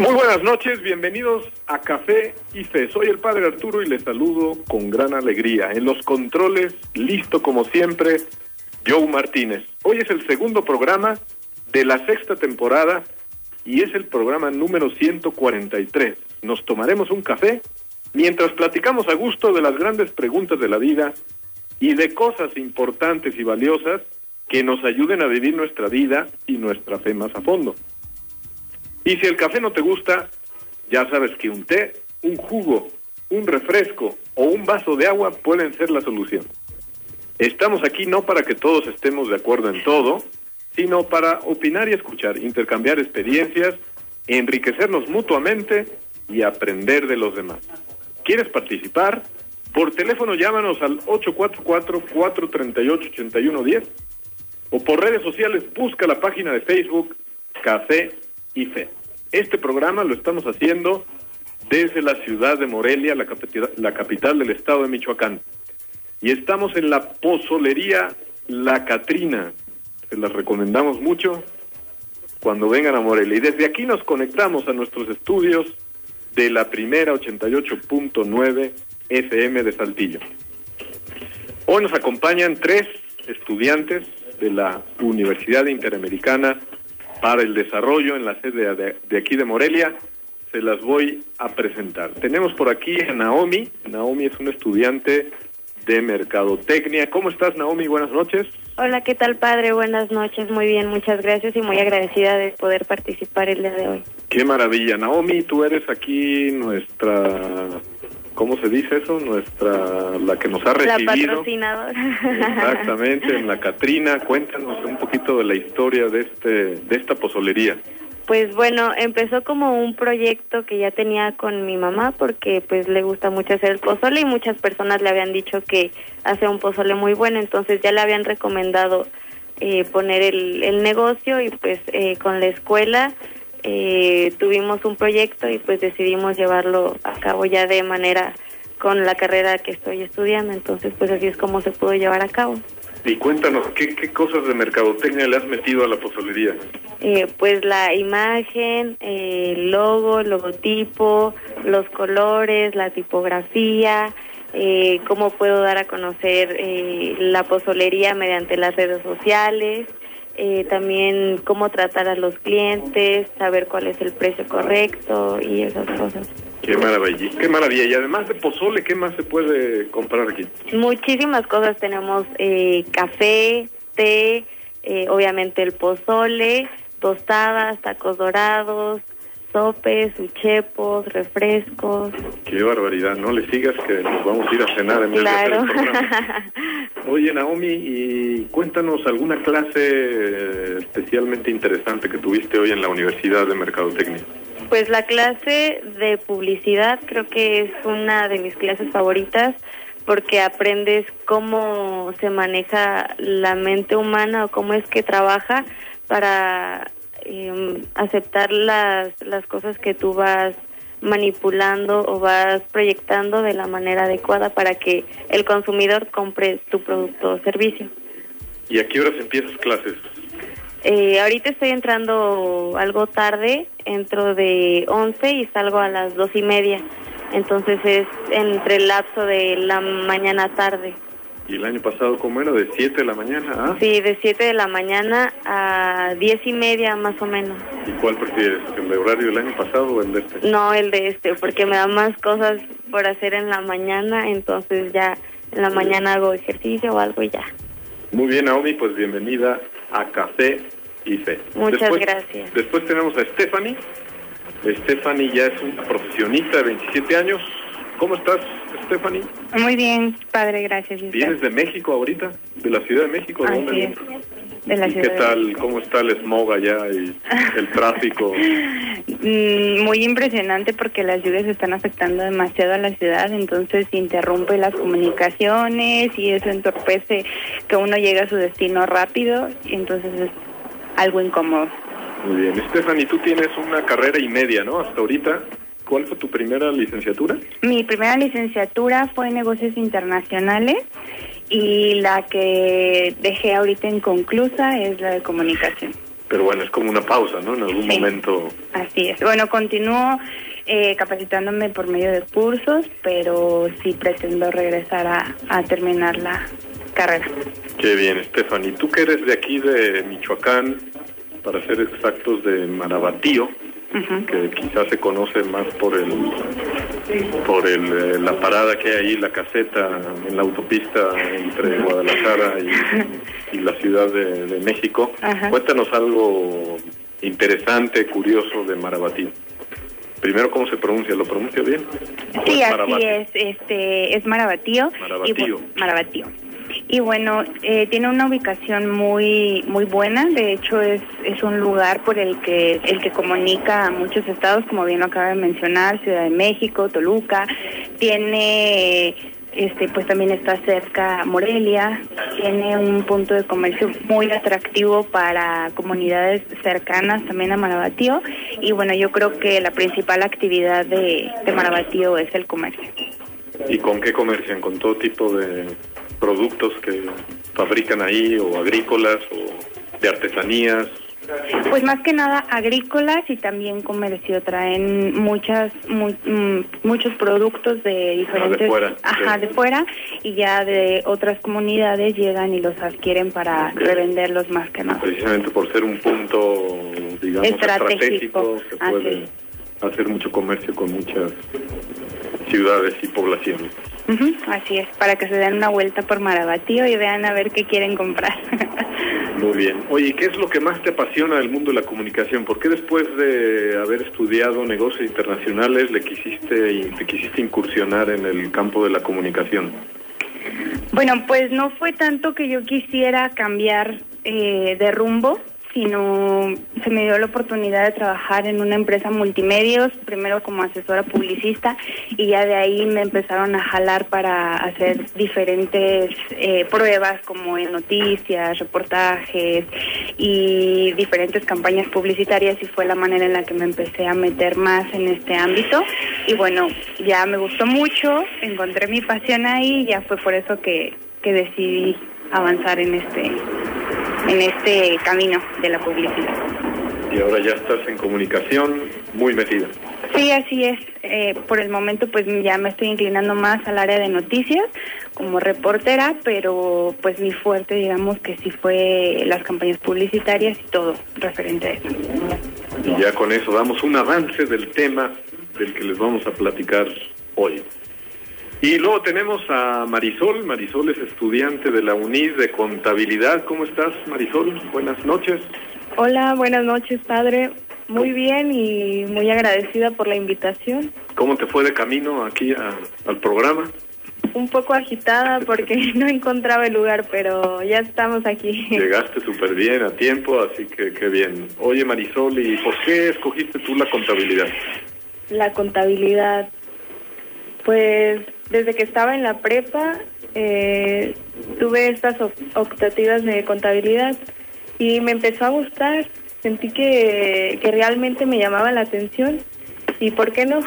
Muy buenas noches, bienvenidos a Café y Fe. Soy el Padre Arturo y les saludo con gran alegría. En los controles, listo como siempre, Joe Martínez. Hoy es el segundo programa de la sexta temporada y es el programa número 143. Nos tomaremos un café mientras platicamos a gusto de las grandes preguntas de la vida y de cosas importantes y valiosas que nos ayuden a vivir nuestra vida y nuestra fe más a fondo. Y si el café no te gusta, ya sabes que un té, un jugo, un refresco o un vaso de agua pueden ser la solución. Estamos aquí no para que todos estemos de acuerdo en todo, sino para opinar y escuchar, intercambiar experiencias, enriquecernos mutuamente y aprender de los demás. ¿Quieres participar? Por teléfono llámanos al 844-438-8110 o por redes sociales busca la página de Facebook Café y Fe. Este programa lo estamos haciendo desde la ciudad de Morelia, la capital, la capital del estado de Michoacán. Y estamos en la pozolería La Catrina. Se las recomendamos mucho cuando vengan a Morelia. Y desde aquí nos conectamos a nuestros estudios de la primera 88.9 FM de Saltillo. Hoy nos acompañan tres estudiantes de la Universidad Interamericana para el Desarrollo en la sede de, de aquí de Morelia. Se las voy a presentar. Tenemos por aquí a Naomi. Naomi es una estudiante de Mercadotecnia. ¿Cómo estás, Naomi? Buenas noches. Hola, ¿qué tal, padre? Buenas noches. Muy bien, muchas gracias y muy agradecida de poder participar el día de hoy. Qué maravilla. Naomi, tú eres aquí nuestra ¿cómo se dice eso? Nuestra, la que nos ha recibido. La patrocinadora. Exactamente, en la Catrina. Cuéntanos un poquito de la historia de este, de esta pozolería. Pues bueno, empezó como un proyecto que ya tenía con mi mamá porque pues le gusta mucho hacer el pozole y muchas personas le habían dicho que hace un pozole muy bueno, entonces ya le habían recomendado eh, poner el, el negocio y pues eh, con la escuela eh, tuvimos un proyecto y pues decidimos llevarlo a cabo ya de manera con la carrera que estoy estudiando, entonces pues así es como se pudo llevar a cabo. Y cuéntanos, ¿qué, qué cosas de mercadotecnia le has metido a la pozolería? Eh, pues la imagen, eh, el logo, el logotipo, los colores, la tipografía, eh, cómo puedo dar a conocer eh, la pozolería mediante las redes sociales, eh, también cómo tratar a los clientes, saber cuál es el precio correcto y esas cosas. Qué maravilla, qué maravilla. Y además de pozole, ¿qué más se puede comprar aquí? Muchísimas cosas. Tenemos eh, café, té, eh, obviamente el pozole, tostadas, tacos dorados, sopes, uchepos, refrescos. Qué barbaridad, no le sigas que nos vamos a ir a cenar en vez Claro. de hacer el programa. Oye, Naomi, y cuéntanos alguna clase especialmente interesante que tuviste hoy en la Universidad de Mercadotecnia. Pues la clase de publicidad creo que es una de mis clases favoritas porque aprendes cómo se maneja la mente humana o cómo es que trabaja para eh, aceptar las, las cosas que tú vas manipulando o vas proyectando de la manera adecuada para que el consumidor compre tu producto o servicio. ¿Y a qué horas empiezas clases? Eh, ahorita estoy entrando algo tarde, entro de 11 y salgo a las dos y media. Entonces es entre el lapso de la mañana tarde. ¿Y el año pasado cómo era? ¿De 7 de la mañana? Sí, de 7 de la mañana a diez y media más o menos. ¿Y cuál prefieres? ¿El horario del año pasado o el de este? No el de este, porque me da más cosas por hacer en la mañana, entonces ya en la mañana hago ejercicio o algo y ya. Muy bien, Naomi, pues bienvenida a Café y Fe. Muchas Después- gracias. Después tenemos a Stephanie. Stephanie ya es una profesionista de 27 años. ¿Cómo estás, Stephanie? Muy bien, padre, gracias. ¿Vienes de México ahorita? ¿De la Ciudad de México? ¿De dónde es. de la ¿Y ciudad. qué tal? ¿Cómo está el smog allá y el tráfico? Mm, Muy impresionante porque las lluvias están afectando demasiado a la ciudad, entonces interrumpe las comunicaciones y eso entorpece que uno llegue a su destino rápido y entonces es algo incómodo. Muy bien. Stephanie, tú tienes una carrera y media, ¿no? Hasta ahorita. ¿Cuál fue tu primera licenciatura? Mi primera licenciatura fue en negocios internacionales y la que dejé ahorita inconclusa es la de comunicación. Pero bueno, es como una pausa, ¿no? En algún Sí. momento. Así es. Bueno, continúo eh, capacitándome por medio de cursos, pero sí pretendo regresar a, a terminar la carrera. Qué bien, Stephanie. Tú que eres de aquí, de Michoacán, para ser exactos, de Marabatío, Que quizás se conoce más por el por el, eh, la parada que hay ahí, la caseta en la autopista entre Guadalajara y, y la Ciudad de, de México. Cuéntanos algo interesante, curioso de Marabatío. Primero, ¿cómo se pronuncia? ¿Lo pronuncia bien? ¿O Sí, es así es. Este es Marabatío. Marabatío. Y, Marabatío. Y bueno, eh, tiene una ubicación muy muy buena. De hecho, es es un lugar por el que el que comunica a muchos estados, como bien lo acaba de mencionar, Ciudad de México, Toluca. Tiene este pues también está cerca Morelia, tiene un punto de comercio muy atractivo para comunidades cercanas también a Marabatío y bueno, yo creo que la principal actividad de, de Marabatío es el comercio. ¿Y con qué comercian? ¿Con todo tipo de productos que fabrican ahí o agrícolas o de artesanías? Pues más que nada agrícolas y también comercio. Traen muchas mu- mm, muchos productos de diferentes, fuera, ajá, sí. de fuera y ya de otras comunidades llegan y los adquieren para Ok. revenderlos más que nada. Precisamente por ser un punto, digamos, Estratégico. estratégico, Así puede hacer mucho comercio con muchas ciudades y poblaciones. Así es, para que se den una vuelta por Marabatío y vean a ver qué quieren comprar. Muy bien. Oye, ¿y ¿qué es lo que más te apasiona del mundo de la comunicación? ¿Por qué después de haber estudiado negocios internacionales le quisiste te quisiste incursionar en el campo de la comunicación? Bueno, pues no fue tanto que yo quisiera cambiar eh, de rumbo, sino se me dio la oportunidad de trabajar en una empresa multimedios, primero como asesora publicista, y ya de ahí me empezaron a jalar para hacer diferentes eh, pruebas como en noticias, reportajes y diferentes campañas publicitarias y fue la manera en la que me empecé a meter más en este ámbito. Y bueno, ya me gustó mucho, encontré mi pasión ahí y ya fue por eso que, que decidí avanzar en este en este camino de la publicidad. Y ahora ya estás en comunicación muy metida. Sí, así es. Eh, por el momento, pues ya me estoy inclinando más al área de noticias como reportera, pero pues mi fuerte, digamos que sí fue las campañas publicitarias y todo referente a eso. Y ya con eso damos un avance del tema del que les vamos a platicar hoy. Y luego tenemos a Marisol. Marisol es estudiante de la UNIS de contabilidad. ¿Cómo estás, Marisol? Buenas noches. Hola, buenas noches, padre. Muy bien y muy agradecida por la invitación. ¿Cómo te fue de camino aquí a- al programa? Un poco agitada porque no encontraba el lugar, pero ya estamos aquí. Llegaste súper bien a tiempo, así que qué bien. Oye, Marisol, ¿y por qué escogiste tú la contabilidad? La contabilidad. Pues desde que estaba en la prepa eh, tuve estas op- optativas de contabilidad y me empezó a gustar. Sentí que, que realmente me llamaba la atención y ¿por qué no?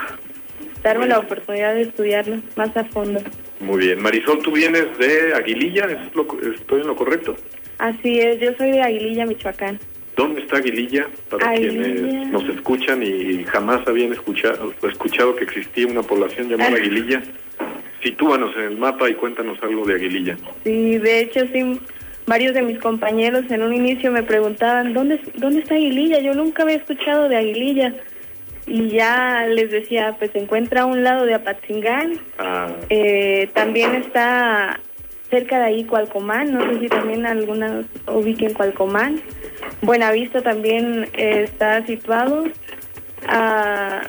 Darme la oportunidad de estudiarlo más a fondo. Muy bien. Marisol, tú vienes de Aguililla, ¿Es lo- ¿estoy en lo correcto? Así es, yo soy de Aguililla, Michoacán. ¿Dónde está Aguililla? Para Aguililla. quienes nos escuchan y jamás habían escuchado, escuchado que existía una población llamada. Aguililla. Sitúanos en el mapa y cuéntanos algo de Aguililla. Sí, de hecho, sí, varios de mis compañeros en un inicio me preguntaban, ¿dónde, dónde está Aguililla? Yo nunca había escuchado de Aguililla. Y ya les decía, pues se encuentra a un lado de Apatzingán, Ah, eh, también está cerca de ahí Cualcomán, no sé si también algunas ubiquen Cualcomán. Buenavista también eh, está situado. Ah,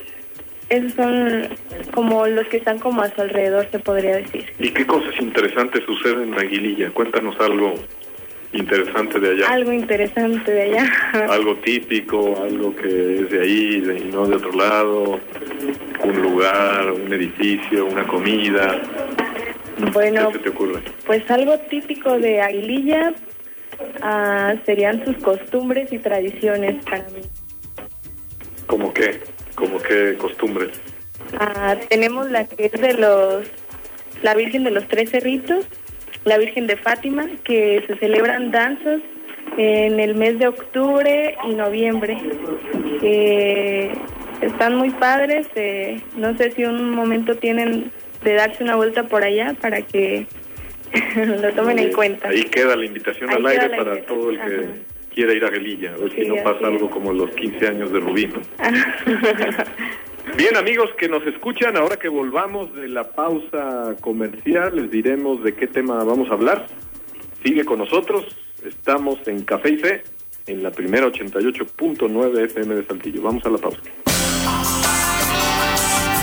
esos son como los que están como a su alrededor, se podría decir. ¿Y qué cosas interesantes suceden en Aguililla? Cuéntanos algo interesante de allá. Algo interesante de allá. Algo típico, algo que es de ahí de- y no de otro lado, un lugar, un edificio, una comida. Bueno, ¿Qué se te ocurre? pues algo típico de Aguililla ah, serían sus costumbres y tradiciones para mí. ¿Cómo qué? ¿Cómo qué costumbres? Ah, tenemos la que es de los, la Virgen de los Tres Cerritos, la Virgen de Fátima, que se celebran danzas en el mes de octubre y noviembre. que están muy padres, eh, no sé si un momento tienen de darse una vuelta por allá para que lo tomen en cuenta. Ahí queda la invitación Ahí al aire para invitación, todo el que ajá. Quiera ir a Gelilla, a ver si no pasa algo es. como los 15 años de Rubino. Bien, amigos que nos escuchan, ahora que volvamos de la pausa comercial, les diremos de qué tema vamos a hablar. Sigue con nosotros, estamos en Café y Fe, en la primera 88.9 FM de Saltillo. Vamos a la pausa.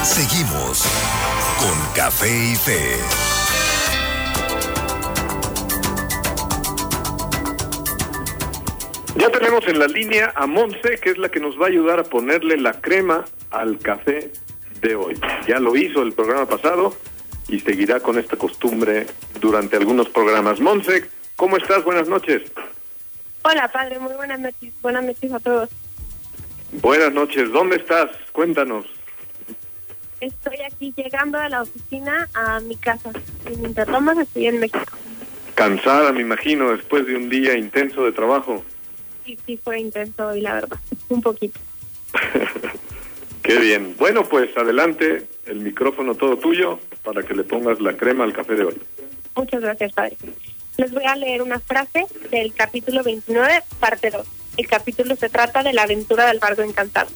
Seguimos con Café y Fe. Ya tenemos en la línea a Monse, que es la que nos va a ayudar a ponerle la crema al café de hoy. Ya lo hizo el programa pasado y seguirá con esta costumbre durante algunos programas. Monse, ¿cómo estás? Buenas noches. Hola, padre, muy buenas noches. Buenas noches a todos. Buenas noches. ¿Dónde estás? Cuéntanos. Estoy aquí llegando a la oficina a mi casa. En Interlomas estoy en México. Cansada, me imagino, después de un día intenso de trabajo. Y sí fue intenso hoy, la verdad. Un poquito. Qué bien. Bueno, pues adelante, el micrófono todo tuyo para que le pongas la crema al café de hoy. Muchas gracias, padre. Les voy a leer una frase del capítulo 29, parte 2. El capítulo se trata de la aventura del barco encantado.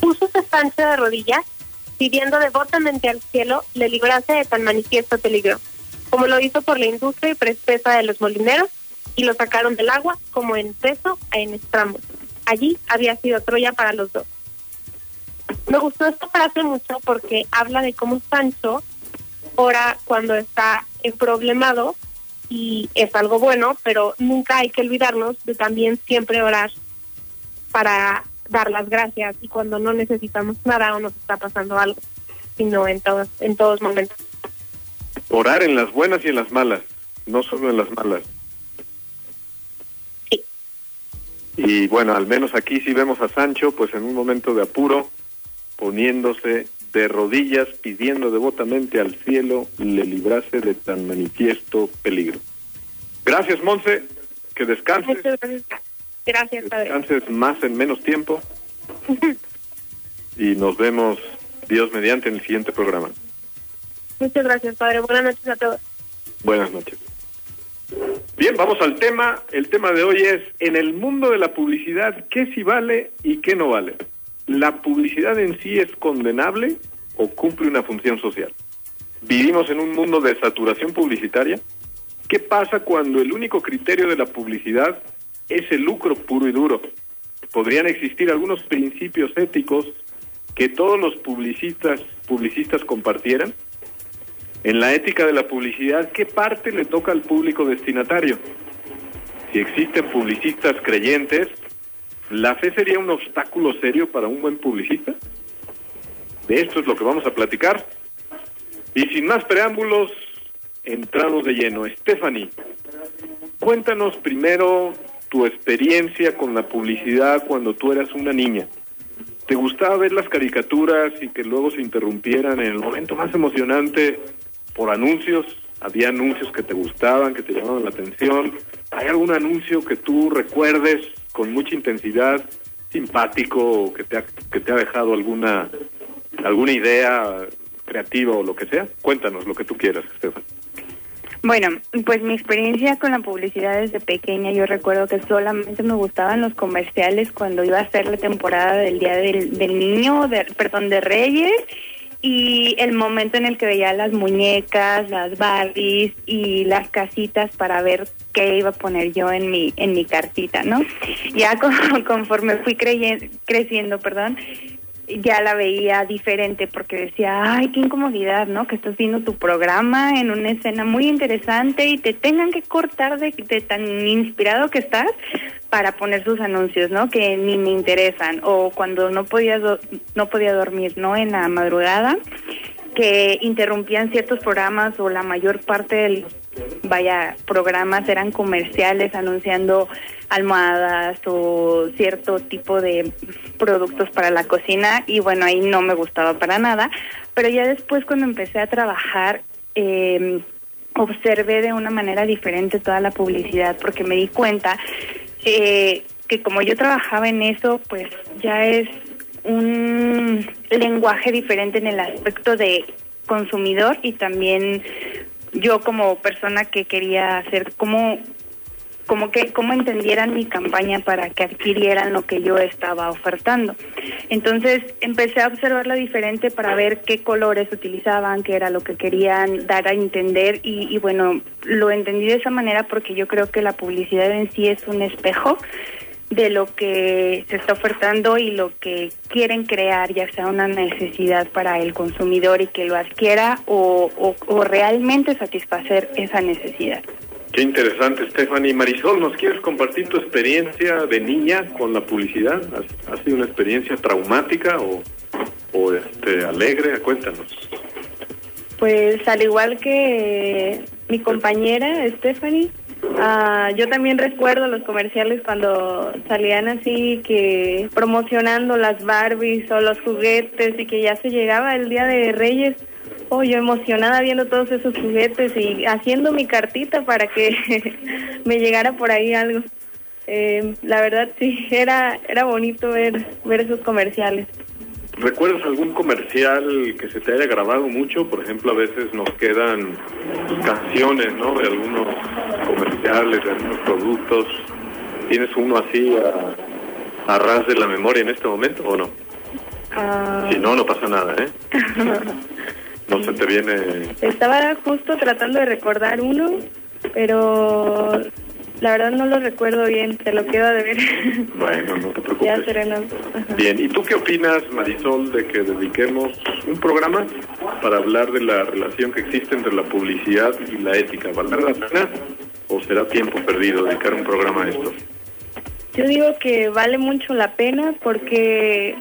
Púsose Sancho de rodillas, pidiendo devotamente al cielo le librase de tan manifiesto peligro, como lo hizo por la industria y presteza de los molineros, y lo sacaron del agua como en peso en estrambos. Allí había sido Troya para los dos. Me gustó esta frase mucho porque habla de cómo Sancho ora cuando está problemado y es algo bueno, pero nunca hay que olvidarnos de también siempre orar para dar las gracias y cuando no necesitamos nada o nos está pasando algo, sino en todos en todos momentos. Orar en las buenas y en las malas, no solo en las malas. Sí. Y bueno, al menos aquí sí vemos a Sancho, pues en un momento de apuro, poniéndose de rodillas, pidiendo devotamente al cielo le librase de tan manifiesto peligro. Gracias, Monse, que descanses, gracias. Padre. descanses más en menos tiempo y nos vemos, Dios mediante, en el siguiente programa. Muchas gracias, padre. Buenas noches a todos. Buenas noches. Bien, vamos al tema. El tema de hoy es, en el mundo de la publicidad, ¿qué sí vale y qué no vale? ¿La publicidad en sí es condenable o cumple una función social? ¿Vivimos en un mundo de saturación publicitaria? ¿Qué pasa cuando el único criterio de la publicidad es el lucro puro y duro? ¿Podrían existir algunos principios éticos que todos los publicistas, publicistas compartieran? En la ética de la publicidad, ¿qué parte le toca al público destinatario? Si existen publicistas creyentes, ¿la fe sería un obstáculo serio para un buen publicista? De esto es lo que vamos a platicar. Y sin más preámbulos, entramos de lleno. Stephanie, cuéntanos primero tu experiencia con la publicidad cuando tú eras una niña. ¿Te gustaba ver las caricaturas y que luego se interrumpieran en el momento más emocionante por anuncios? ¿Había anuncios que te gustaban, que te llamaban la atención? ¿Hay algún anuncio que tú recuerdes con mucha intensidad, simpático, que te ha, que te ha dejado alguna, alguna idea creativa o lo que sea? Cuéntanos lo que tú quieras, Estefan. Bueno, pues mi experiencia con la publicidad desde pequeña, yo recuerdo que solamente me gustaban los comerciales cuando iba a ser la temporada del Día del, del Niño, de, perdón, de Reyes, y el momento en el que veía las muñecas, las Barbies y las casitas para ver qué iba a poner yo en mi en mi cartita, ¿no? Ya con- conforme fui creyen- creciendo, perdón, ya la veía diferente porque decía, ay, qué incomodidad, ¿no? Que estás viendo tu programa en una escena muy interesante y te tengan que cortar de, tan inspirado que estás para poner sus anuncios, ¿no? Que ni me interesan o cuando no podía no podía dormir, ¿no? En la madrugada que interrumpían ciertos programas o la mayor parte del vaya programas eran comerciales anunciando almohadas o cierto tipo de productos para la cocina y bueno ahí no me gustaba para nada. Pero ya después cuando empecé a trabajar eh, observé de una manera diferente toda la publicidad porque me di cuenta eh, que como yo trabajaba en eso pues ya es un lenguaje diferente en el aspecto de consumidor y también yo como persona que quería hacer como como que cómo entendieran mi campaña para que adquirieran lo que yo estaba ofertando. Entonces empecé a observarlo diferente para ver qué colores utilizaban, qué era lo que querían dar a entender y, y bueno, lo entendí de esa manera porque yo creo que la publicidad en sí es un espejo de lo que se está ofertando y lo que quieren crear, ya sea una necesidad para el consumidor y que lo adquiera o, o, realmente satisfacer esa necesidad. Qué interesante, Stephanie. Marisol, ¿nos quieres compartir tu experiencia de niña con la publicidad? ¿Ha, sido una experiencia traumática o, o este, alegre? Cuéntanos. Pues al igual que mi compañera Stephanie, Ah, yo también recuerdo los comerciales cuando salían así que promocionando las Barbies o los juguetes y que ya se llegaba el día de Reyes. Oh, yo emocionada viendo todos esos juguetes y haciendo mi cartita para que me llegara por ahí algo. Eh, la verdad sí, era era bonito ver ver esos comerciales. ¿Recuerdas algún comercial que se te haya grabado mucho? Por ejemplo, a veces nos quedan canciones, ¿no? De algunos comerciales, de algunos productos. ¿Tienes uno así a, a ras de la memoria en este momento o no? Ah. Si no, no pasa nada, ¿eh? no se te viene... Estaba justo tratando de recordar uno, pero la verdad no lo recuerdo bien, te lo quedo de ver. Bueno, no te preocupes. Ya. Bien, ¿y tú qué opinas, Marisol, de que dediquemos un programa para hablar de la relación que existe entre la publicidad y la ética? ¿Valdrá la pena o será tiempo perdido dedicar un programa a esto? Yo digo que vale mucho la pena porque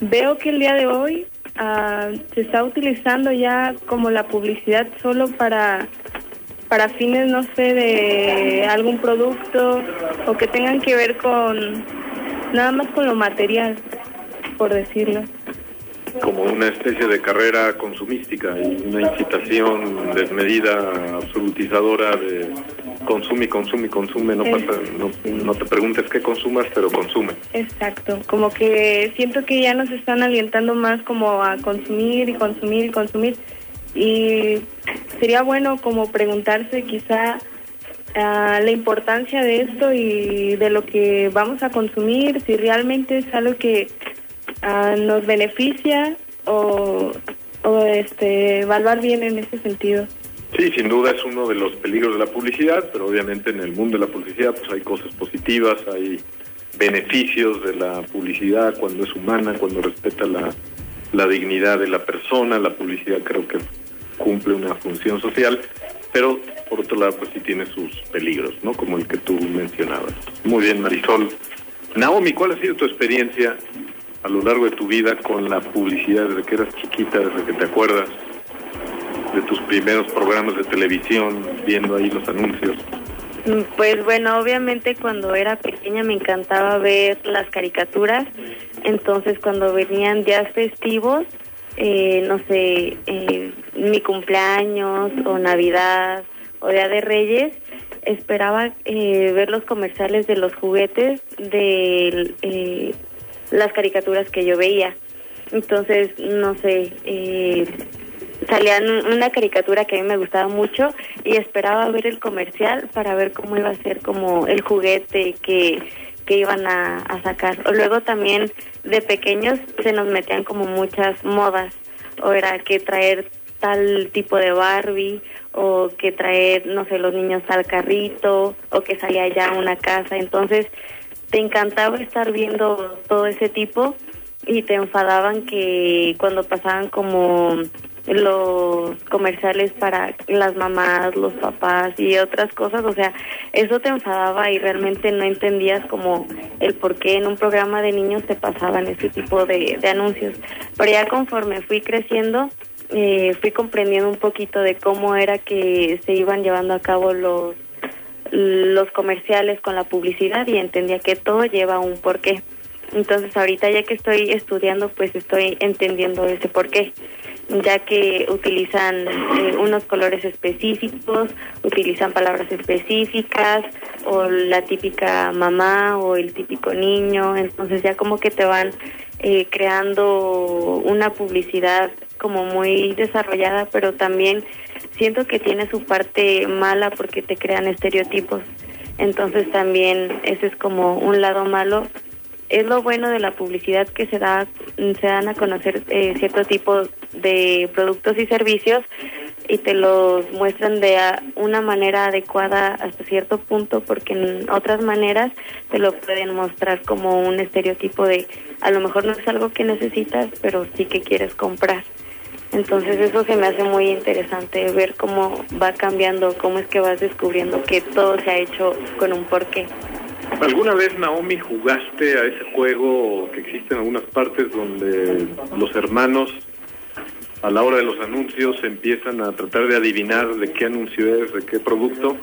veo que el día de hoy ah, se está utilizando ya como la publicidad solo para para fines, no sé, de algún producto o que tengan que ver con nada más con lo material, por decirlo. Como una especie de carrera consumística y una incitación desmedida, absolutizadora de consume consume consume, no, pasa, no, no te preguntes qué consumas, pero consume. Exacto, como que siento que ya nos están alientando más como a consumir y consumir y consumir y sería bueno como preguntarse quizá ah, la importancia de esto y de lo que vamos a consumir, si realmente es algo que uh, nos beneficia o, o este, evaluar bien en ese sentido. Sí, sin duda es uno de los peligros de la publicidad, pero obviamente en el mundo de la publicidad pues hay cosas positivas, hay beneficios de la publicidad cuando es humana, cuando respeta la, la dignidad de la persona, la publicidad creo que cumple una función social, pero por otro lado pues sí tiene sus peligros, ¿no? Como el que tú mencionabas. Muy bien, Marisol. Naomi, ¿cuál ha sido tu experiencia a lo largo de tu vida con la publicidad desde que eras chiquita, desde que te acuerdas de tus primeros programas de televisión, viendo ahí los anuncios? Pues bueno, obviamente cuando era pequeña me encantaba ver las caricaturas, entonces cuando venían días festivos eh, no sé, eh, mi cumpleaños o Navidad o Día de Reyes, esperaba eh, ver los comerciales de los juguetes de eh, las caricaturas que yo veía. Entonces, no sé, eh, salían una caricatura que a mí me gustaba mucho y esperaba ver el comercial para ver cómo iba a ser como el juguete que que iban a, sacar. Luego también de pequeños se nos metían como muchas modas, o era que traer tal tipo de Barbie, o que traer, no sé, los niños al carrito, o que salía ya a una casa. Entonces te encantaba estar viendo todo ese tipo y te enfadaban que cuando pasaban como los comerciales para las mamás, los papás y otras cosas, o sea, eso te enfadaba y realmente no entendías como el por qué en un programa de niños te pasaban ese tipo de, de anuncios. Pero ya conforme fui creciendo, eh, fui comprendiendo un poquito de cómo era que se iban llevando a cabo los los comerciales con la publicidad y entendía que todo lleva un porqué. Entonces ahorita ya que estoy estudiando, pues estoy entendiendo ese porqué, ya que utilizan eh, unos colores específicos, utilizan palabras específicas, o la típica mamá o el típico niño, entonces ya como que te van eh, creando una publicidad como muy desarrollada, pero también siento que tiene su parte mala porque te crean estereotipos. Entonces también ese es como un lado malo. Es lo bueno de la publicidad que se da, se dan a conocer eh, cierto tipo de productos y servicios y te los muestran de una manera adecuada hasta cierto punto porque en otras maneras te lo pueden mostrar como un estereotipo de a lo mejor no es algo que necesitas pero sí que quieres comprar. Entonces eso se me hace muy interesante ver cómo va cambiando, cómo es que vas descubriendo que todo se ha hecho con un porqué. ¿Alguna vez, Naomi, jugaste a ese juego que existe en algunas partes donde los hermanos a la hora de los anuncios empiezan a tratar de adivinar de qué anuncio es, de qué producto,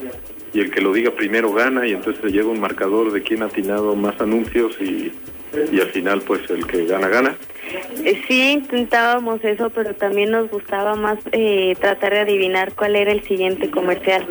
y el que lo diga primero gana y entonces se un marcador de quién ha atinado más anuncios y, y al final pues el que gana gana? Eh, Sí, intentábamos eso, pero también nos gustaba más eh, tratar de adivinar cuál era el siguiente comercial.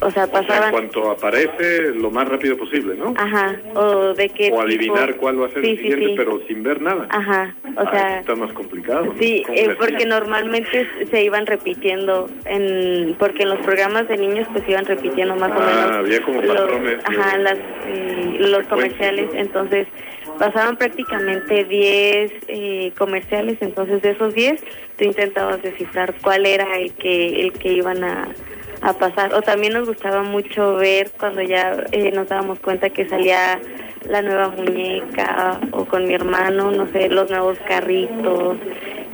O sea, O sea, en pasaban... cuanto aparece, lo más rápido posible, ¿no? Ajá, o de qué O adivinar tipo- cuál va a ser Sí, el siguiente, sí. pero sin ver nada. Ajá, o Ah, sea... está más complicado. Sí, ¿Cómo eh, porque normalmente se iban repitiendo, en, porque en los programas de niños pues iban repitiendo más o Ah, menos había como patrones ajá, las, eh, los comerciales, entonces pasaban prácticamente 10 eh, comerciales, entonces de esos 10 tú intentabas descifrar cuál era el que el que iban a, a pasar. O también nos gustaba mucho ver cuando ya eh, nos dábamos cuenta que salía la nueva muñeca o con mi hermano, no sé, los nuevos carritos.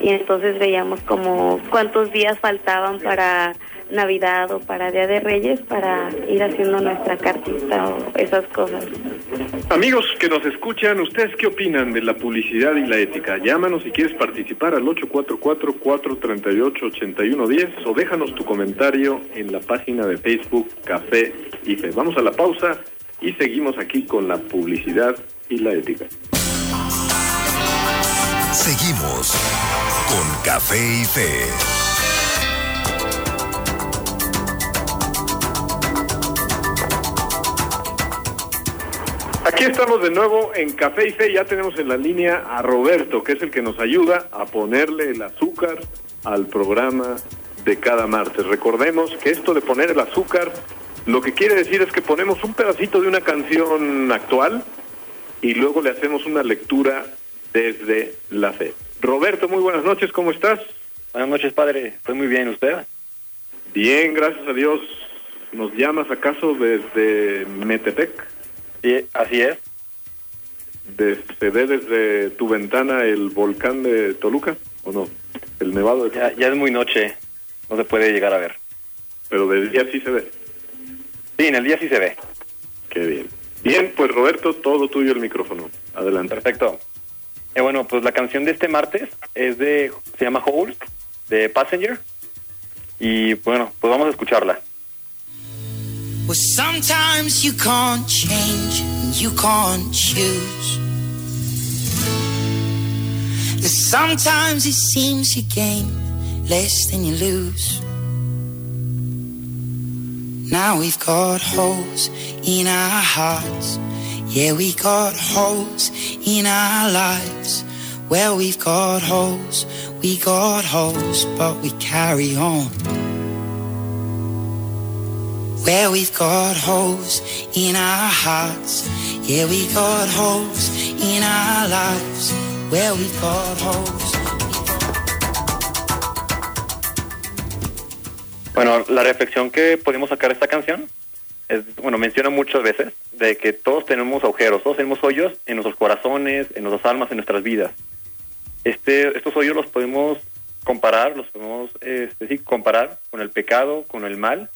Y entonces veíamos como cuántos días faltaban para Navidad o para Día de Reyes para ir haciendo nuestra cartita o esas cosas. Amigos que nos escuchan, ¿ustedes qué opinan de la publicidad y la ética? Llámanos si quieres participar al 844-438-8110 o déjanos tu comentario en la página de Facebook Café y Fe. Vamos a la pausa y seguimos aquí con la publicidad y la ética. Seguimos con Café y Fe. Aquí estamos de nuevo en Café y Fe. Ya tenemos en la línea a Roberto, que es el que nos ayuda a ponerle el azúcar al programa de cada martes. Recordemos que esto de poner el azúcar, lo que quiere decir es que ponemos un pedacito de una canción actual y luego le hacemos una lectura desde la fe. Roberto, muy buenas noches, ¿cómo estás? Buenas noches, padre. Estoy muy bien. ¿Usted? Bien, gracias a Dios. ¿Nos llamas acaso desde Metepec? Sí, así es. de- se ve desde tu ventana el volcán de Toluca o no el nevado de Ya, ya es muy noche. No se puede llegar a ver. pero de día sí se ve Sí, en el día sí se ve. qué bien bien pues Roberto todo tuyo el micrófono adelante Perfecto. Eh, bueno, pues la canción de este martes es de, se llama Holes, de Passenger. Y bueno, pues vamos a escucharla. Well, sometimes you can't change, and you can't choose. And sometimes it seems you gain less than you lose. Now we've got holes in our hearts. Yeah, we got holes in our lives. Well, we've got holes, we got holes, but we carry on. Where we've got holes in our hearts. Yeah, we got holes in our lives. Where we've got holes. Bueno, la reflexión que podemos sacar de esta canción es, bueno, menciona muchas veces de que todos tenemos agujeros, todos tenemos hoyos en nuestros corazones, en nuestras almas, en nuestras vidas. Este, estos hoyos los podemos comparar, los podemos este, comparar con el pecado, con el mal,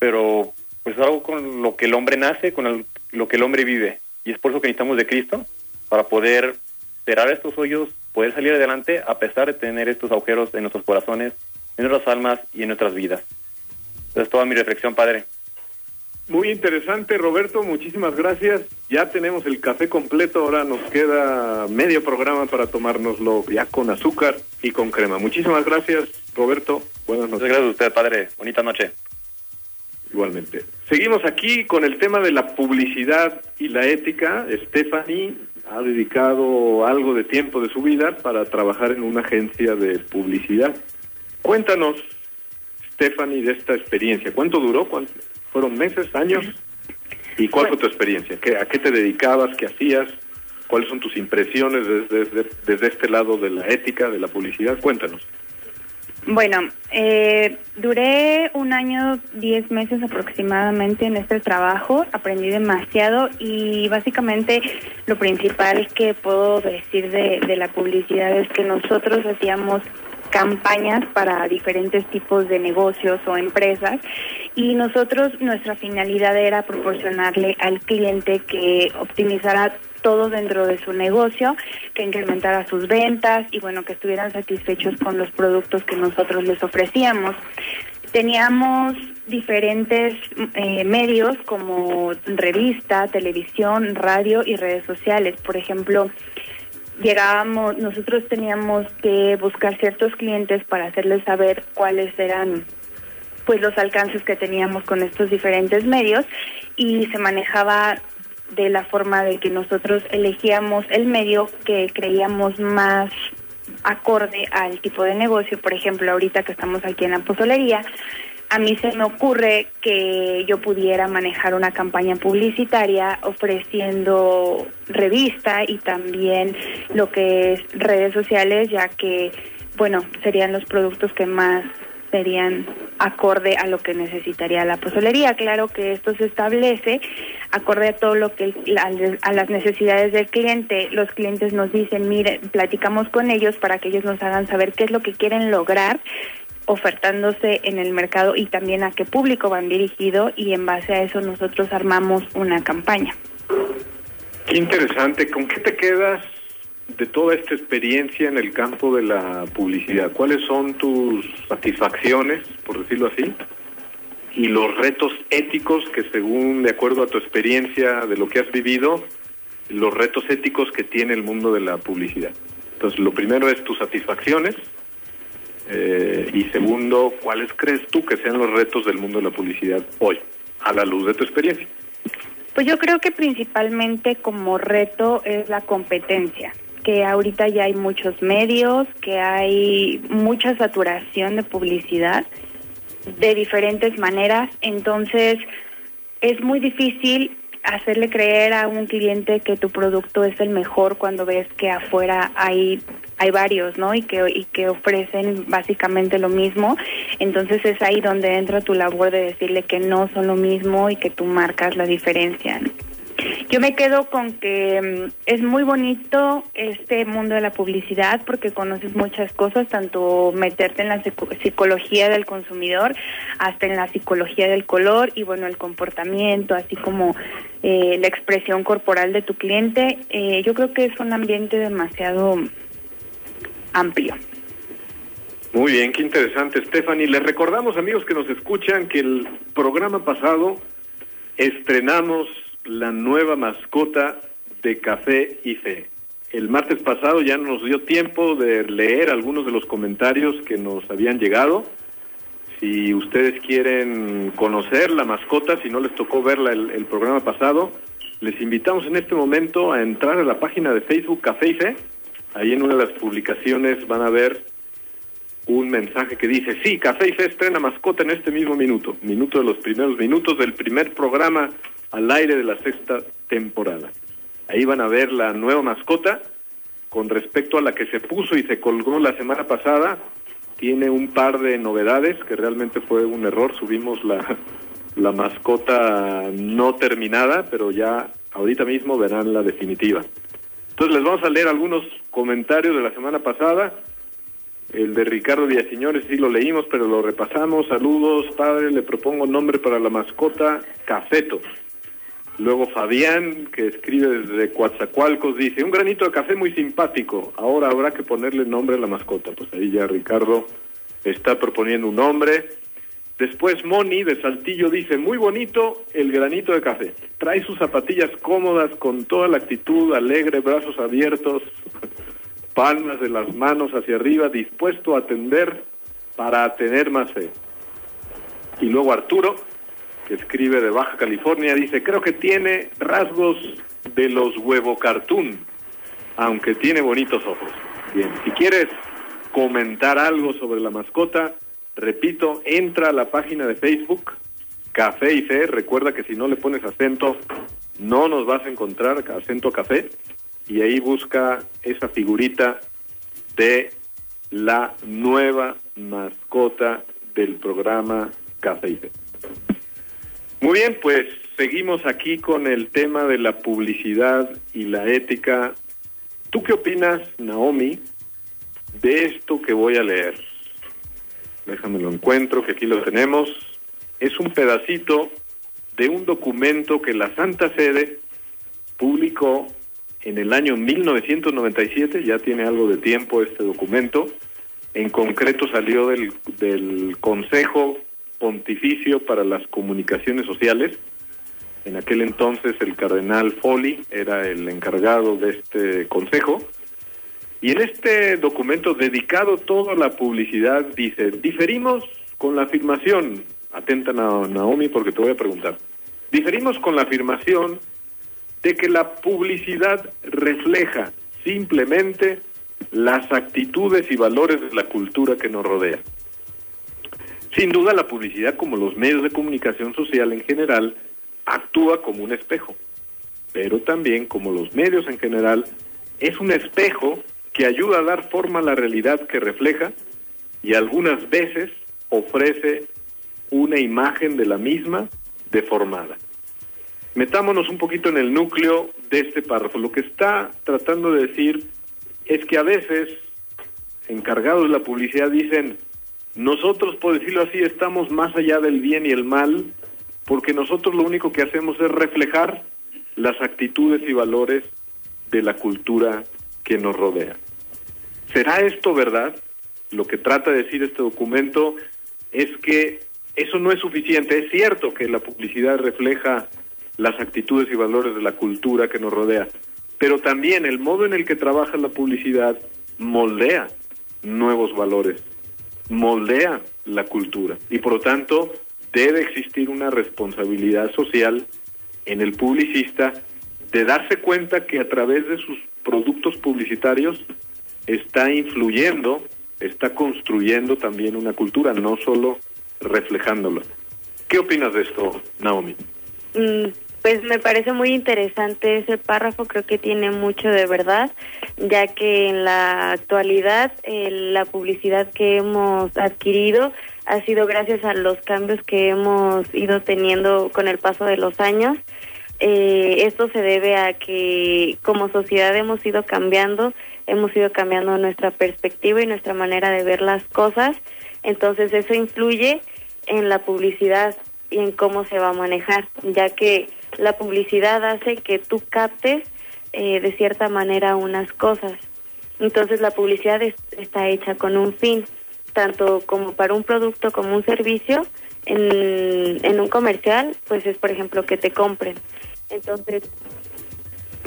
pero pues algo con lo que el hombre nace, con el- lo que el hombre vive. Y es por eso que necesitamos de Cristo, para poder cerrar estos hoyos, poder salir adelante a pesar de tener estos agujeros en nuestros corazones, en nuestras almas y en nuestras vidas. Esa es toda mi reflexión, Padre. Muy interesante, Roberto, muchísimas gracias. Ya tenemos el café completo, ahora nos queda medio programa para tomárnoslo ya con azúcar y con crema. Muchísimas gracias, Roberto. Buenas Muchas noches. gracias a usted, Padre. Bonita noche. Igualmente. Seguimos aquí con el tema de la publicidad y la ética. Stephanie ha dedicado algo de tiempo de su vida para trabajar en una agencia de publicidad. Cuéntanos, Stephanie, de esta experiencia. ¿Cuánto duró? ¿Cuánto- ¿Fueron meses, años? ¿Y cuál fue tu experiencia? ¿Qué, ¿A qué te dedicabas? ¿Qué hacías? ¿Cuáles son tus impresiones desde este lado de la ética, de la publicidad? Cuéntanos. Bueno, eh, duré un año, diez meses aproximadamente en este trabajo, aprendí demasiado y básicamente lo principal que puedo decir de, de la publicidad es que nosotros hacíamos campañas para diferentes tipos de negocios o empresas y nosotros nuestra finalidad era proporcionarle al cliente que optimizara todo dentro de su negocio, que incrementara sus ventas y bueno, que estuvieran satisfechos con los productos que nosotros les ofrecíamos. Teníamos diferentes eh, medios como revista, televisión, radio y redes sociales. Por ejemplo, llegábamos, nosotros teníamos que buscar ciertos clientes para hacerles saber cuáles eran pues los alcances que teníamos con estos diferentes medios y se manejaba de la forma de que nosotros elegíamos el medio que creíamos más acorde al tipo de negocio. Por ejemplo, ahorita que estamos aquí en la pozolería, a mí se me ocurre que yo pudiera manejar una campaña publicitaria ofreciendo revista y también lo que es redes sociales, ya que, bueno, serían los productos que más serían acorde a lo que necesitaría la pozolería. Claro que esto se establece acorde a todo lo que a las necesidades del cliente. Los clientes nos dicen, mire, platicamos con ellos para que ellos nos hagan saber qué es lo que quieren lograr ofertándose en el mercado y también a qué público van dirigido y en base a eso nosotros armamos una campaña. Qué interesante. ¿Con qué te quedas de toda esta experiencia en el campo de la publicidad? ¿Cuáles son tus satisfacciones, por decirlo así? Y los retos éticos que según, de acuerdo a tu experiencia de lo que has vivido, los retos éticos que tiene el mundo de la publicidad. Entonces, lo primero es tus satisfacciones. eh, y segundo, ¿cuáles crees tú que sean los retos del mundo de la publicidad hoy, a la luz de tu experiencia? Pues yo creo que principalmente como reto es la competencia, que ahorita ya hay muchos medios, que hay mucha saturación de publicidad de diferentes maneras, entonces es muy difícil hacerle creer a un cliente que tu producto es el mejor cuando ves que afuera hay hay varios, ¿no? Y que y que ofrecen básicamente lo mismo. Entonces es ahí donde entra tu labor de decirle que no son lo mismo y que tú marcas la diferencia. ¿no? Yo me quedo con que mm, es muy bonito este mundo de la publicidad porque conoces muchas cosas, tanto meterte en la psico- psicología del consumidor hasta en la psicología del color y bueno, el comportamiento, así como eh, la expresión corporal de tu cliente. Eh, yo creo que es un ambiente demasiado amplio. Muy bien, qué interesante, Stephanie. Les recordamos, amigos que nos escuchan, que el programa pasado estrenamos la nueva mascota de Café y Fe. El martes pasado ya nos dio tiempo de leer algunos de los comentarios que nos habían llegado. Si ustedes quieren conocer la mascota, si no les tocó verla el, programa pasado, les invitamos en este momento a entrar a la página de Facebook Café y Fe. Ahí en una de las publicaciones van a ver un mensaje que dice, sí, Café y Fe estrena mascota en este mismo minuto, minuto de los primeros minutos del primer programa al aire de la sexta temporada. Ahí van a ver la nueva mascota con respecto a la que se puso y se colgó la semana pasada. Tiene un par de novedades que realmente fue un error. Subimos la, la mascota no terminada, pero ya ahorita mismo verán la definitiva. Entonces les vamos a leer algunos comentarios de la semana pasada. El de Ricardo Villaseñores sí lo leímos, pero lo repasamos. Saludos, padre, le propongo nombre para la mascota, Cafeto. Luego Fabián, que escribe desde Coatzacoalcos, dice, un granito de café muy simpático, ahora habrá que ponerle nombre a la mascota. Pues ahí ya Ricardo está proponiendo un nombre. Después Moni de Saltillo dice, muy bonito el granito de café. Trae sus zapatillas cómodas con toda la actitud alegre, brazos abiertos, palmas de las manos hacia arriba, dispuesto a atender para tener más fe. Y luego Arturo, que escribe de Baja California, dice, creo que tiene rasgos de los huevo cartoon, aunque tiene bonitos ojos. Bien, si quieres comentar algo sobre la mascota, repito, entra a la página de Facebook, Café y Fe, recuerda que si no le pones acento, no nos vas a encontrar acento café, y ahí busca esa figurita de la nueva mascota del programa Fe. Muy bien, pues seguimos aquí con el tema de la publicidad y la ética. ¿Tú qué opinas, Naomi, de esto que voy a leer? Déjame lo encuentro, que aquí lo tenemos. Es un pedacito de un documento que la Santa Sede publicó en el año 1997, ya tiene algo de tiempo este documento, en concreto salió del, del Consejo Pontificio para las Comunicaciones Sociales. En aquel entonces el cardenal Folli era el encargado de este consejo. Y en este documento dedicado todo a la publicidad dice, diferimos con la afirmación, atenta Naomi porque te voy a preguntar, diferimos con la afirmación de que la publicidad refleja simplemente las actitudes y valores de la cultura que nos rodea. Sin duda la publicidad, como los medios de comunicación social en general, actúa como un espejo, pero también como los medios en general, es un espejo que ayuda a dar forma a la realidad que refleja y algunas veces ofrece una imagen de la misma deformada. Metámonos un poquito en el núcleo de este párrafo. Lo que está tratando de decir es que a veces encargados de la publicidad dicen, nosotros, por decirlo así, estamos más allá del bien y el mal, porque nosotros lo único que hacemos es reflejar las actitudes y valores de la cultura que nos rodea. ¿Será esto verdad? Lo que trata de decir este documento es que eso no es suficiente. Es cierto que la publicidad refleja las actitudes y valores de la cultura que nos rodea, pero también el modo en el que trabaja la publicidad moldea nuevos valores moldea la cultura y por lo tanto debe existir una responsabilidad social en el publicista de darse cuenta que a través de sus productos publicitarios está influyendo, está construyendo también una cultura, no solo reflejándola. ¿Qué opinas de esto, Naomi? Mm, pues me parece muy interesante ese párrafo, creo que tiene mucho de verdad, ya que en la actualidad eh, la publicidad que hemos adquirido ha sido gracias a los cambios que hemos ido teniendo con el paso de los años. Eh, esto se debe a que como sociedad hemos ido cambiando, hemos ido cambiando nuestra perspectiva y nuestra manera de ver las cosas, entonces eso influye en la publicidad y en cómo se va a manejar, ya que la publicidad hace que tú captes eh, de cierta manera unas cosas. Entonces la publicidad está hecha con un fin, tanto como para un producto como un servicio. En, en un comercial, pues es por ejemplo que te compren. Entonces,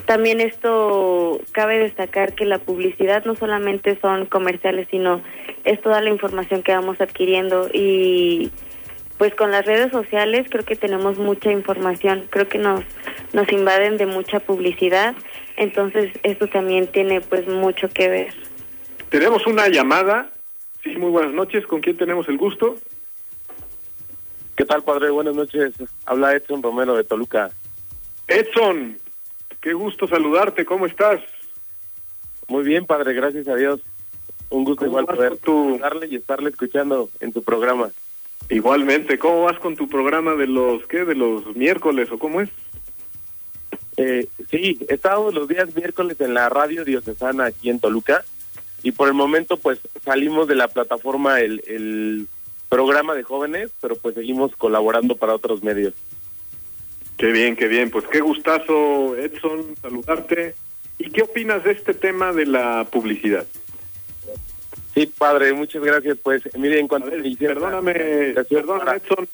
también esto cabe destacar que la publicidad no solamente son comerciales, sino es toda la información que vamos adquiriendo y pues con las redes sociales creo que tenemos mucha información, creo que nos nos invaden de mucha publicidad, entonces esto también tiene pues mucho que ver. Tenemos una llamada. Sí, muy buenas noches. ¿Con quién tenemos el gusto? ¿Qué tal, padre? Buenas noches. Habla Edson Romero de Toluca. Edson, qué gusto saludarte. ¿Cómo estás? Muy bien, padre. Gracias a Dios. Un gusto igual poder tu... y estarle escuchando en tu programa. Igualmente, ¿cómo vas con tu programa de los, qué, de los miércoles o cómo es? Eh, sí, estamos los días miércoles en la radio diocesana aquí en Toluca y por el momento pues salimos de la plataforma el, el programa de jóvenes, pero pues seguimos colaborando para otros medios. Qué bien, qué bien. Pues qué gustazo, Edson, saludarte. ¿Y qué opinas de este tema de la publicidad? Sí, padre, muchas gracias. Pues, mire, en cuanto perdóname, perdóname, Edson,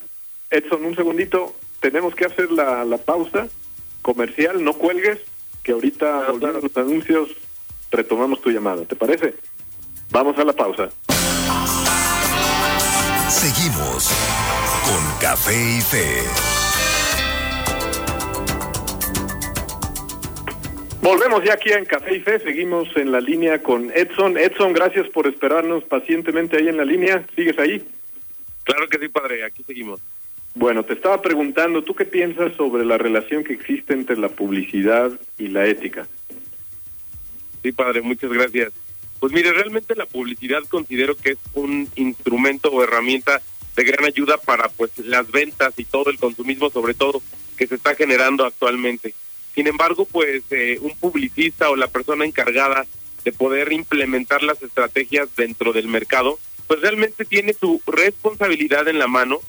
Edson, un segundito. Tenemos que hacer la, la pausa comercial. No cuelgues, que ahorita volviendo los anuncios retomamos tu llamada. ¿Te parece? Vamos a la pausa. Seguimos con Café y Fe. Volvemos ya aquí en Café y Fe, seguimos en la línea con Edson. Edson, gracias por esperarnos pacientemente ahí en la línea. ¿Sigues ahí? Claro que sí, padre, aquí seguimos. Bueno, te estaba preguntando, ¿tú qué piensas sobre la relación que existe entre la publicidad y la ética? Sí, padre, muchas gracias. Pues mire, realmente la publicidad considero que es un instrumento o herramienta de gran ayuda para pues las ventas y todo el consumismo, sobre todo, que se está generando actualmente. Sin embargo, pues eh, un publicista o la persona encargada de poder implementar las estrategias dentro del mercado, pues realmente tiene su responsabilidad en la mano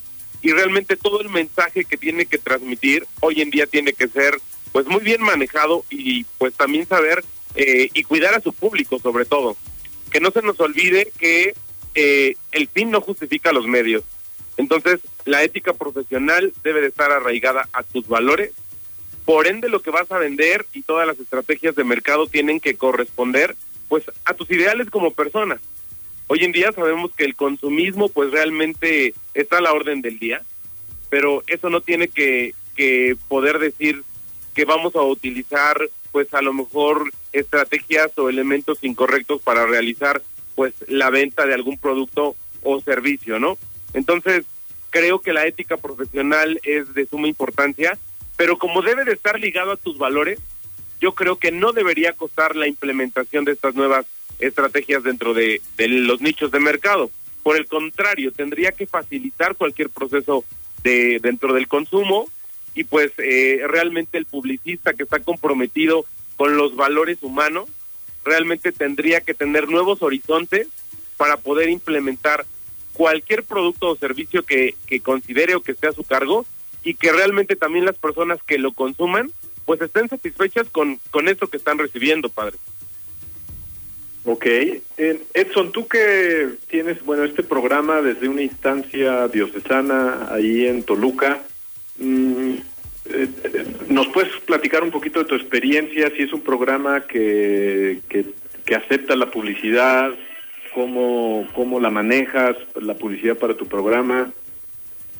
y realmente todo el mensaje que tiene que transmitir hoy en día tiene que ser pues muy bien manejado y pues también saber eh, y cuidar a su público sobre todo. Que no se nos olvide que eh, el fin no justifica los medios. Entonces, la ética profesional debe de estar arraigada a tus valores por ende, lo que vas a vender y todas las estrategias de mercado tienen que corresponder pues a tus ideales como persona. Hoy en día sabemos que el consumismo pues realmente está a la orden del día, pero eso no tiene que, que poder decir que vamos a utilizar pues a lo mejor estrategias o elementos incorrectos para realizar pues la venta de algún producto o servicio, ¿no? Entonces, creo que la ética profesional es de suma importancia pero como debe de estar ligado a tus valores, yo creo que no debería costar la implementación de estas nuevas estrategias dentro de, los nichos de mercado. Por el contrario, tendría que facilitar cualquier proceso de dentro del consumo y pues eh, realmente el publicista que está comprometido con los valores humanos realmente tendría que tener nuevos horizontes para poder implementar cualquier producto o servicio que, que considere o que esté a su cargo y que realmente también las personas que lo consuman pues estén satisfechas con, con esto que están recibiendo, padre. Ok. Eh, Edson, tú que tienes, bueno, este programa desde una instancia diocesana ahí en Toluca, mm, eh, ¿nos puedes platicar un poquito de tu experiencia? Si es un programa que, que, que acepta la publicidad, cómo, cómo la manejas, la publicidad para tu programa,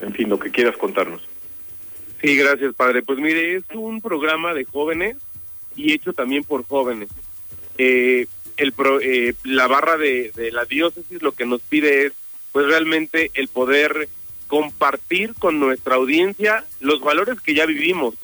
en fin, lo que quieras contarnos. Sí, gracias, padre. Pues mire, es un programa de jóvenes y hecho también por jóvenes. Eh, el eh, la barra de, de la diócesis lo que nos pide es, pues realmente el poder compartir con nuestra audiencia los valores que ya vivimos.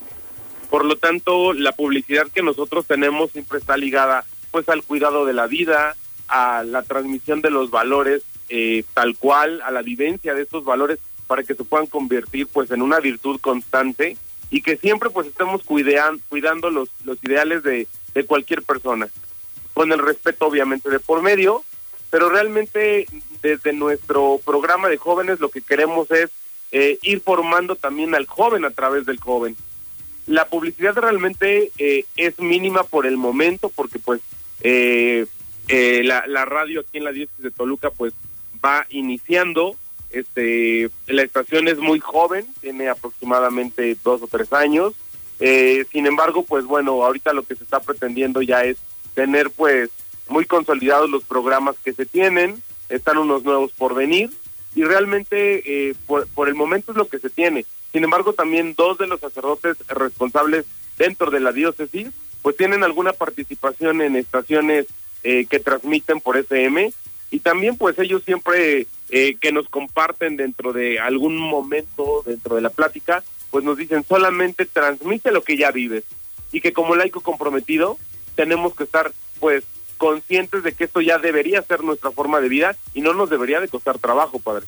Por lo tanto, la publicidad que nosotros tenemos siempre está ligada pues al cuidado de la vida, a la transmisión de los valores eh, tal cual, a la vivencia de estos valores para que se puedan convertir pues en una virtud constante y que siempre pues estemos cuidean, cuidando los, los ideales de, de cualquier persona, con el respeto obviamente de por medio, pero realmente desde nuestro programa de jóvenes lo que queremos es eh, ir formando también al joven a través del joven. La publicidad realmente eh, es mínima por el momento porque pues eh, la, la radio aquí en la diócesis de Toluca pues va iniciando este, la estación es muy joven, tiene aproximadamente dos o tres años. Eh, sin embargo, pues bueno, ahorita lo que se está pretendiendo ya es tener pues muy consolidados los programas que se tienen, están unos nuevos por venir y realmente eh, por, por el momento es lo que se tiene. Sin embargo, también dos de los sacerdotes responsables dentro de la diócesis pues tienen alguna participación en estaciones eh, que transmiten por FM y también pues ellos siempre eh, que nos comparten dentro de algún momento, dentro de la plática, pues nos dicen solamente transmite lo que ya vives y que como laico comprometido tenemos que estar pues conscientes de que esto ya debería ser nuestra forma de vida y no nos debería de costar trabajo, padre.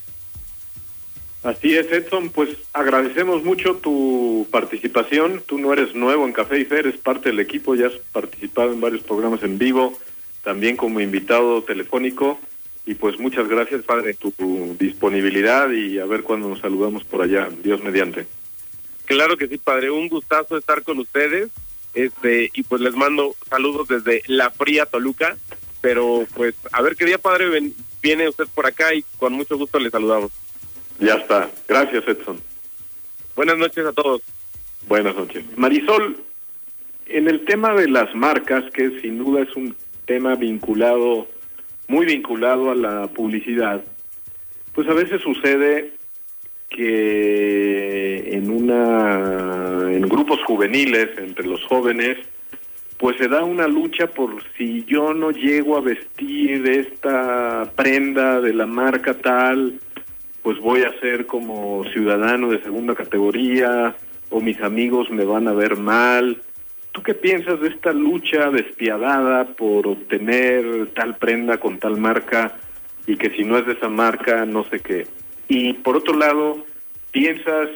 Así es, Edson, pues agradecemos mucho tu participación. Tú no eres nuevo en Café y Fer, eres parte del equipo, ya has participado en varios programas en vivo, también como invitado telefónico. Y pues muchas gracias, padre, tu, tu disponibilidad y a ver cuándo nos saludamos por allá, Dios mediante. Claro que sí, padre, un gustazo estar con ustedes. Este, y pues les mando saludos desde La Fría Toluca, pero pues a ver qué día, padre, ven- viene usted por acá y con mucho gusto le saludamos. Ya está. Gracias, Edson. Buenas noches a todos. Buenas noches. Marisol, en el tema de las marcas, que sin duda es un tema vinculado, muy vinculado a la publicidad, pues a veces sucede que en una en grupos juveniles entre los jóvenes pues se da una lucha por si yo no llego a vestir esta prenda de la marca tal pues voy a ser como ciudadano de segunda categoría o mis amigos me van a ver mal. ¿Tú qué piensas de esta lucha despiadada por obtener tal prenda con tal marca y que si no es de esa marca no sé qué? Y por otro lado, ¿piensas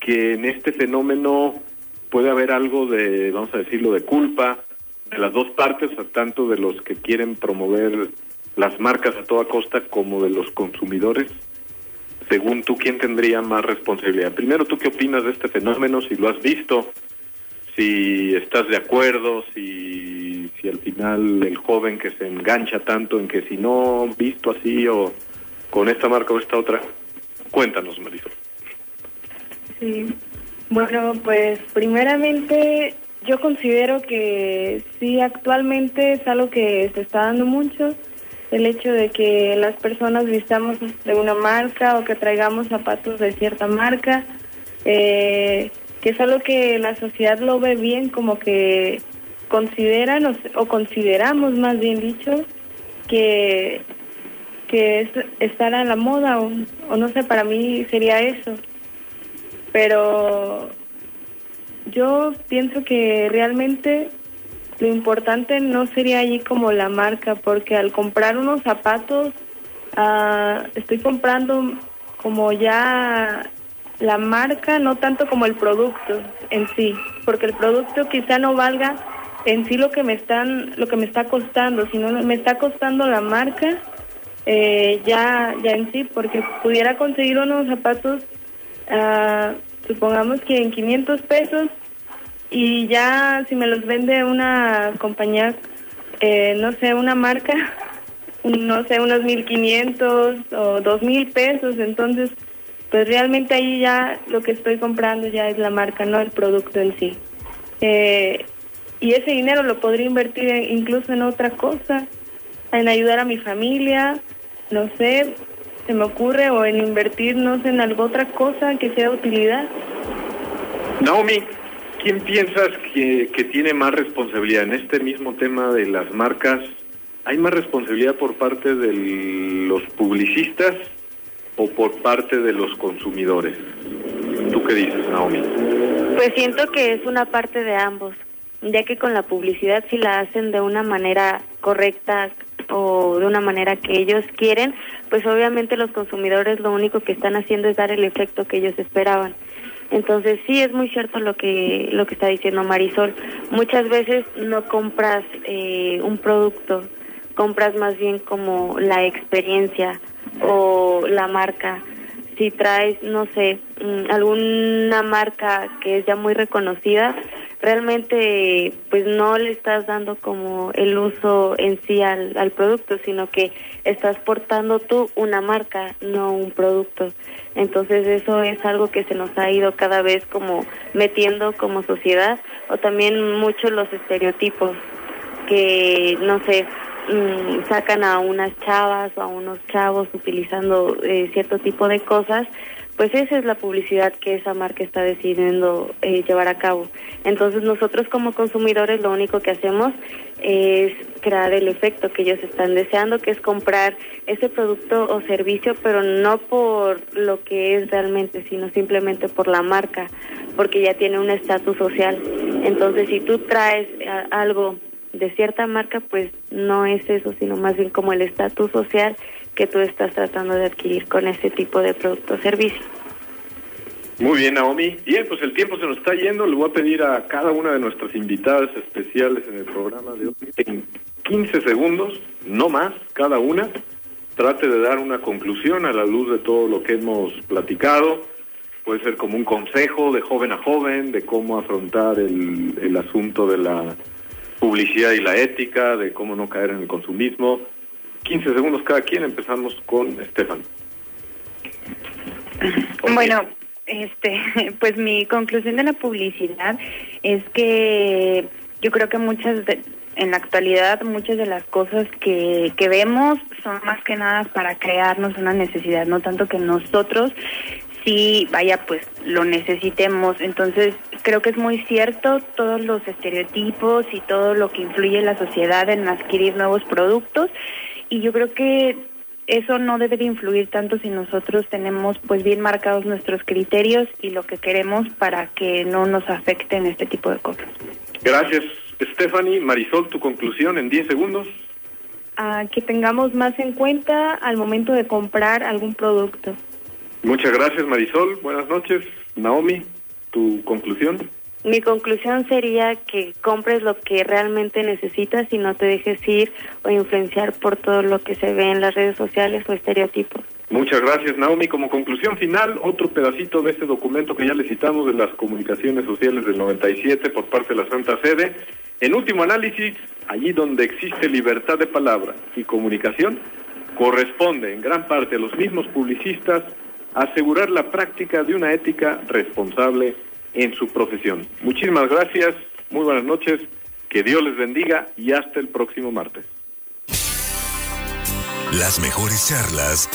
que en este fenómeno puede haber algo de, vamos a decirlo, de culpa de las dos partes, tanto de los que quieren promover las marcas a toda costa como de los consumidores? según tú, ¿quién tendría más responsabilidad? Primero, ¿tú qué opinas de este fenómeno? Si lo has visto, si estás de acuerdo, si, si al final el joven que se engancha tanto en que si no visto así o con esta marca o esta otra, cuéntanos, Marisol. Sí. Bueno, pues primeramente yo considero que sí, actualmente es algo que se está dando mucho, el hecho de que las personas vistamos de una marca o que traigamos zapatos de cierta marca, eh, que es algo que la sociedad lo ve bien, como que consideran o, o consideramos más bien dicho que que es estar a la moda o, no sé, para mí sería eso. Pero yo pienso que realmente lo importante no sería allí como la marca, porque al comprar unos zapatos ah, estoy comprando como ya la marca, no tanto como el producto en sí, porque el producto quizá no valga en sí lo que me están, lo que me está costando, sino me está costando la marca eh, ya, ya en sí, porque pudiera conseguir unos zapatos, ah, supongamos que en 500 pesos y ya si me los vende una compañía, eh, no sé, una marca, no sé, unos 1500 o 2000 pesos, entonces pues realmente ahí ya lo que estoy comprando ya es la marca, no el producto en sí. Eh, y ese dinero lo podría invertir en- incluso en otra cosa, en ayudar a mi familia, no sé, se me ocurre, o en invertir, no sé, en alguna otra cosa que sea de utilidad. Naomi, ¿quién piensas que, que tiene más responsabilidad en este mismo tema de las marcas? ¿Hay más responsabilidad por parte de los publicistas o por parte de los consumidores? ¿Tú qué dices, Naomi? Pues siento que es una parte de ambos, ya que con la publicidad si la hacen de una manera correcta o de una manera que ellos quieren, pues obviamente los consumidores lo único que están haciendo es dar el efecto que ellos esperaban. Entonces sí es muy cierto lo que lo que está diciendo Marisol. Muchas veces no compras eh, un producto, compras más bien como la experiencia o la marca. Si traes, no sé, mm, alguna marca que es ya muy reconocida, realmente pues no le estás dando como el uso en sí al, al producto, sino que estás portando tú una marca, no un producto. Entonces eso es algo que se nos ha ido cada vez como metiendo como sociedad o también mucho los estereotipos que no sé mm, sacan a unas chavas o a unos chavos utilizando eh, cierto tipo de cosas pues esa es la publicidad que esa marca está decidiendo eh, llevar a cabo. Entonces nosotros como consumidores lo único que hacemos es crear el efecto que ellos están deseando, que es comprar ese producto o servicio, pero no por lo que es realmente, sino simplemente por la marca, porque ya tiene un estatus social. Entonces si tú traes a- algo de cierta marca, pues no es eso, sino más bien como el estatus social que tú estás tratando de adquirir con este tipo de producto o servicio. Muy bien, Naomi. Bien, pues el tiempo se nos está yendo. Le voy a pedir a cada una de nuestras invitadas especiales en el programa de hoy, en 15 segundos, no más, cada una, trate de dar una conclusión a la luz de todo lo que hemos platicado. Puede ser como un consejo de joven a joven, de cómo afrontar el, el asunto de la publicidad y la ética, de cómo no caer en el consumismo. 15 segundos cada quien, empezamos con Estefan. Bueno, este, pues mi conclusión de la publicidad es que yo creo que muchas de, en la actualidad muchas de las cosas que, que vemos son más que nada para crearnos una necesidad, no tanto que nosotros sí, vaya, pues lo necesitemos. Entonces, creo que es muy cierto todos los estereotipos y todo lo que influye en la sociedad en adquirir nuevos productos. Y yo creo que eso no debe de influir tanto si nosotros tenemos pues bien marcados nuestros criterios y lo que queremos para que no nos afecten este tipo de cosas. Gracias, Stephanie. Marisol, tu conclusión en 10 segundos. Ah, que tengamos más en cuenta al momento de comprar algún producto. Muchas gracias, Marisol. Buenas noches. Naomi, tu conclusión. Mi conclusión sería que compres lo que realmente necesitas y no te dejes ir o influenciar por todo lo que se ve en las redes sociales o estereotipos. Muchas gracias, Naomi. Como conclusión final, otro pedacito de este documento que ya le citamos de las comunicaciones sociales del 97 por parte de la Santa Sede. En último análisis, allí donde existe libertad de palabra y comunicación, corresponde en gran parte a los mismos publicistas asegurar la práctica de una ética responsable en su profesión. Muchísimas gracias, muy buenas noches, que Dios les bendiga y hasta el próximo martes. Las mejores charlas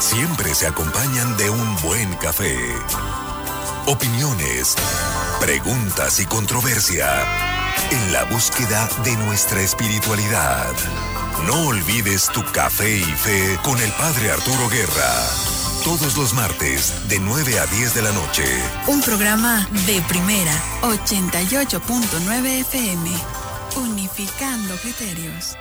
siempre se acompañan de un buen café. Opiniones, preguntas y controversia en la búsqueda de nuestra espiritualidad. No olvides tu café y fe con el Padre Arturo Guerra todos los martes de 9 a 10 de la noche. Un programa de primera 88.9 FM, unificando criterios.